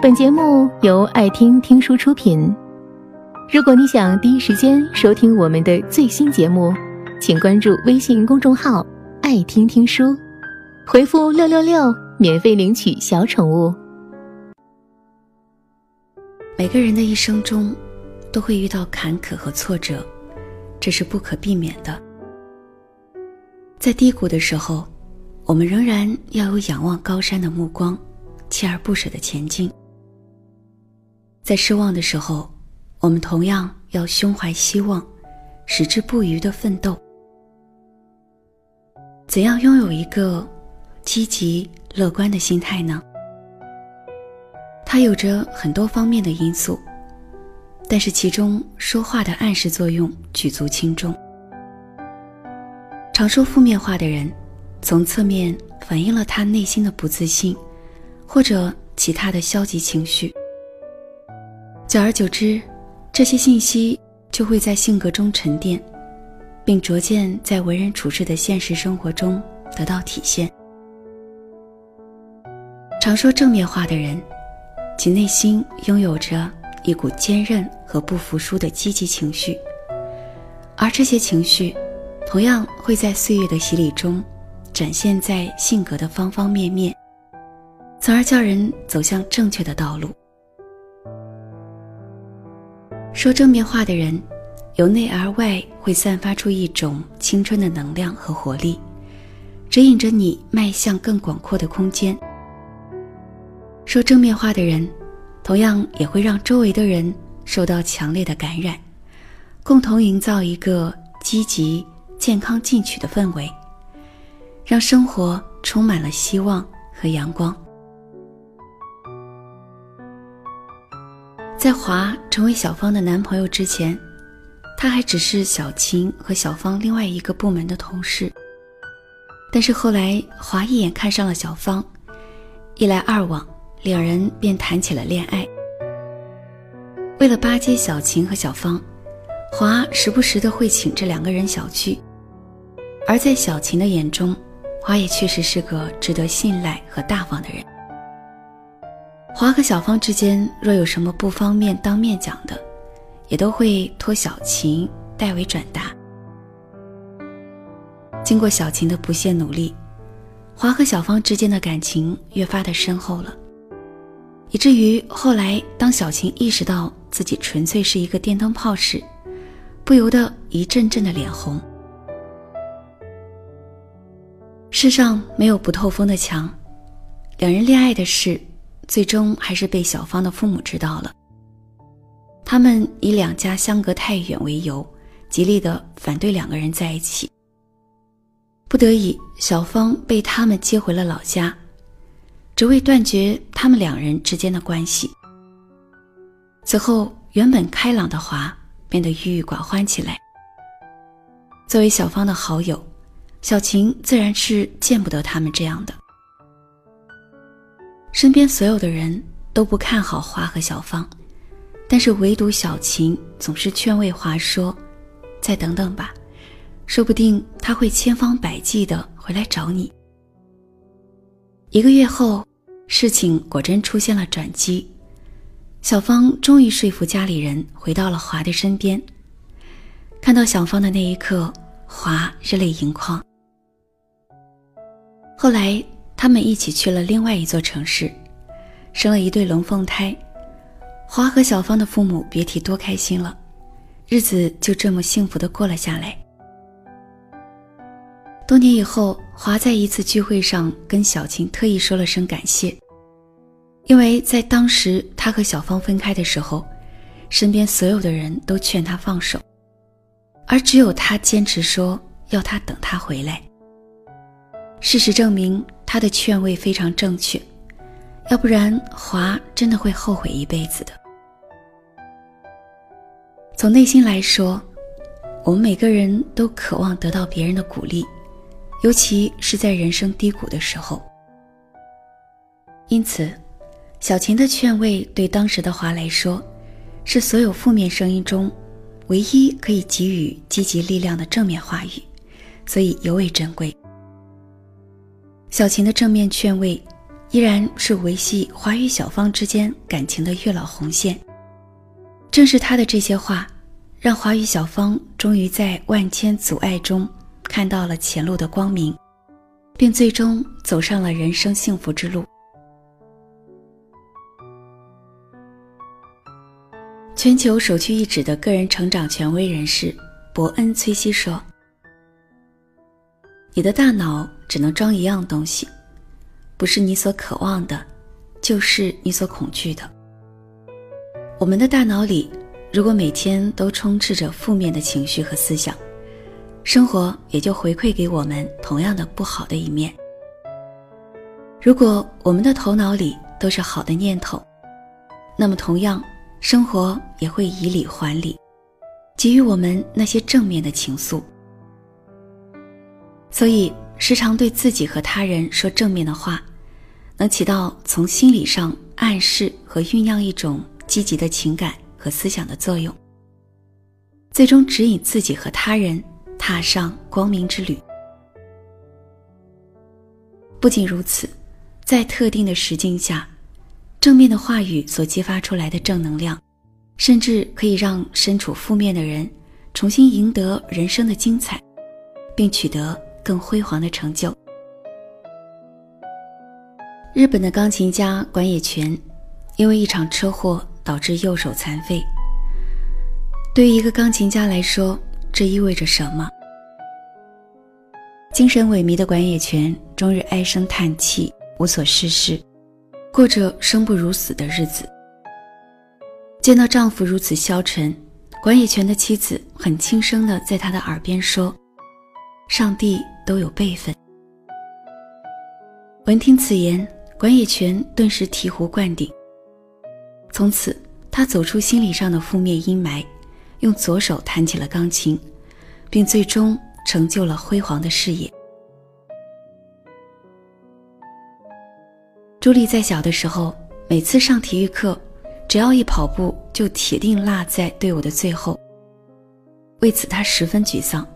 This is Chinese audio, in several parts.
本节目由爱听听书出品。如果你想第一时间收听我们的最新节目，请关注微信公众号“爱听听书”，回复“六六六”免费领取小宠物。每个人的一生中都会遇到坎坷和挫折，这是不可避免的。在低谷的时候，我们仍然要有仰望高山的目光，锲而不舍的前进。在失望的时候，我们同样要胸怀希望，矢志不渝的奋斗。怎样拥有一个积极乐观的心态呢？它有着很多方面的因素，但是其中说话的暗示作用举足轻重。常说负面话的人，从侧面反映了他内心的不自信，或者其他的消极情绪。久而久之，这些信息就会在性格中沉淀，并逐渐在为人处事的现实生活中得到体现。常说正面话的人，其内心拥有着一股坚韧和不服输的积极情绪，而这些情绪，同样会在岁月的洗礼中，展现在性格的方方面面，从而叫人走向正确的道路。说正面话的人，由内而外会散发出一种青春的能量和活力，指引着你迈向更广阔的空间。说正面话的人，同样也会让周围的人受到强烈的感染，共同营造一个积极、健康、进取的氛围，让生活充满了希望和阳光。在华成为小芳的男朋友之前，他还只是小琴和小芳另外一个部门的同事。但是后来，华一眼看上了小芳，一来二往，两人便谈起了恋爱。为了巴结小琴和小芳，华时不时的会请这两个人小聚。而在小琴的眼中，华也确实是个值得信赖和大方的人。华和小芳之间若有什么不方便当面讲的，也都会托小琴代为转达。经过小琴的不懈努力，华和小芳之间的感情越发的深厚了，以至于后来当小琴意识到自己纯粹是一个电灯泡时，不由得一阵阵的脸红。世上没有不透风的墙，两人恋爱的事。最终还是被小芳的父母知道了。他们以两家相隔太远为由，极力的反对两个人在一起。不得已，小芳被他们接回了老家，只为断绝他们两人之间的关系。此后，原本开朗的华变得郁郁寡欢起来。作为小芳的好友，小晴自然是见不得他们这样的。身边所有的人都不看好华和小芳，但是唯独小琴总是劝慰华说：“再等等吧，说不定他会千方百计的回来找你。”一个月后，事情果真出现了转机，小芳终于说服家里人回到了华的身边。看到小芳的那一刻，华热泪盈眶。后来。他们一起去了另外一座城市，生了一对龙凤胎。华和小芳的父母别提多开心了，日子就这么幸福的过了下来。多年以后，华在一次聚会上跟小琴特意说了声感谢，因为在当时他和小芳分开的时候，身边所有的人都劝他放手，而只有他坚持说要他等他回来。事实证明。他的劝慰非常正确，要不然华真的会后悔一辈子的。从内心来说，我们每个人都渴望得到别人的鼓励，尤其是在人生低谷的时候。因此，小琴的劝慰对当时的华来说，是所有负面声音中唯一可以给予积极力量的正面话语，所以尤为珍贵。小琴的正面劝慰，依然是维系华与小芳之间感情的月老红线。正是他的这些话，让华与小芳终于在万千阻碍中看到了前路的光明，并最终走上了人生幸福之路。全球首屈一指的个人成长权威人士伯恩·崔西说：“你的大脑只能装一样东西，不是你所渴望的，就是你所恐惧的。”我们的大脑里，如果每天都充斥着负面的情绪和思想，生活也就回馈给我们同样的不好的一面。如果我们的头脑里都是好的念头，那么同样，生活也会以礼还礼，给予我们那些正面的情愫。所以，时常对自己和他人说正面的话，能起到从心理上暗示和酝酿一种。积极的情感和思想的作用，最终指引自己和他人踏上光明之旅。不仅如此，在特定的时境下，正面的话语所激发出来的正能量，甚至可以让身处负面的人重新赢得人生的精彩，并取得更辉煌的成就。日本的钢琴家管野泉，因为一场车祸。导致右手残废。对于一个钢琴家来说，这意味着什么？精神萎靡的管野泉终日唉声叹气，无所事事，过着生不如死的日子。见到丈夫如此消沉，管野泉的妻子很轻声地在他的耳边说：“上帝都有辈分。”闻听此言，管野泉顿时醍醐灌顶。从此，他走出心理上的负面阴霾，用左手弹起了钢琴，并最终成就了辉煌的事业。朱莉在小的时候，每次上体育课，只要一跑步，就铁定落在队伍的最后。为此，她十分沮丧，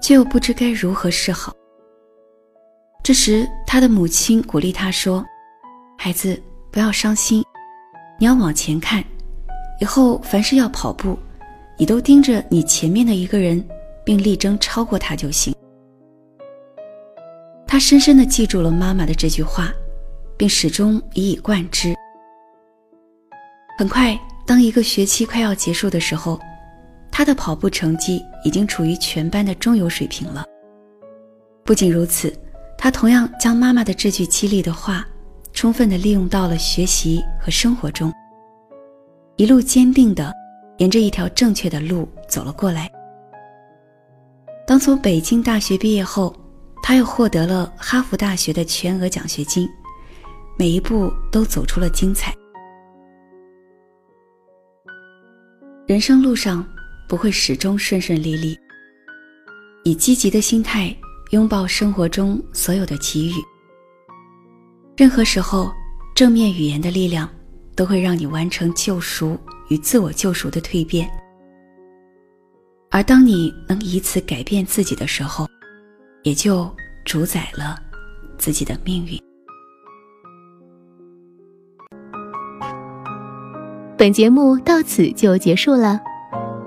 却又不知该如何是好。这时，他的母亲鼓励他说：“孩子，不要伤心。”你要往前看，以后凡是要跑步，你都盯着你前面的一个人，并力争超过他就行。他深深地记住了妈妈的这句话，并始终一以贯之。很快，当一个学期快要结束的时候，他的跑步成绩已经处于全班的中游水平了。不仅如此，他同样将妈妈的这句激励的话。充分的利用到了学习和生活中，一路坚定的沿着一条正确的路走了过来。当从北京大学毕业后，他又获得了哈佛大学的全额奖学金，每一步都走出了精彩。人生路上不会始终顺顺利利，以积极的心态拥抱生活中所有的奇遇。任何时候，正面语言的力量都会让你完成救赎与自我救赎的蜕变。而当你能以此改变自己的时候，也就主宰了自己的命运。本节目到此就结束了，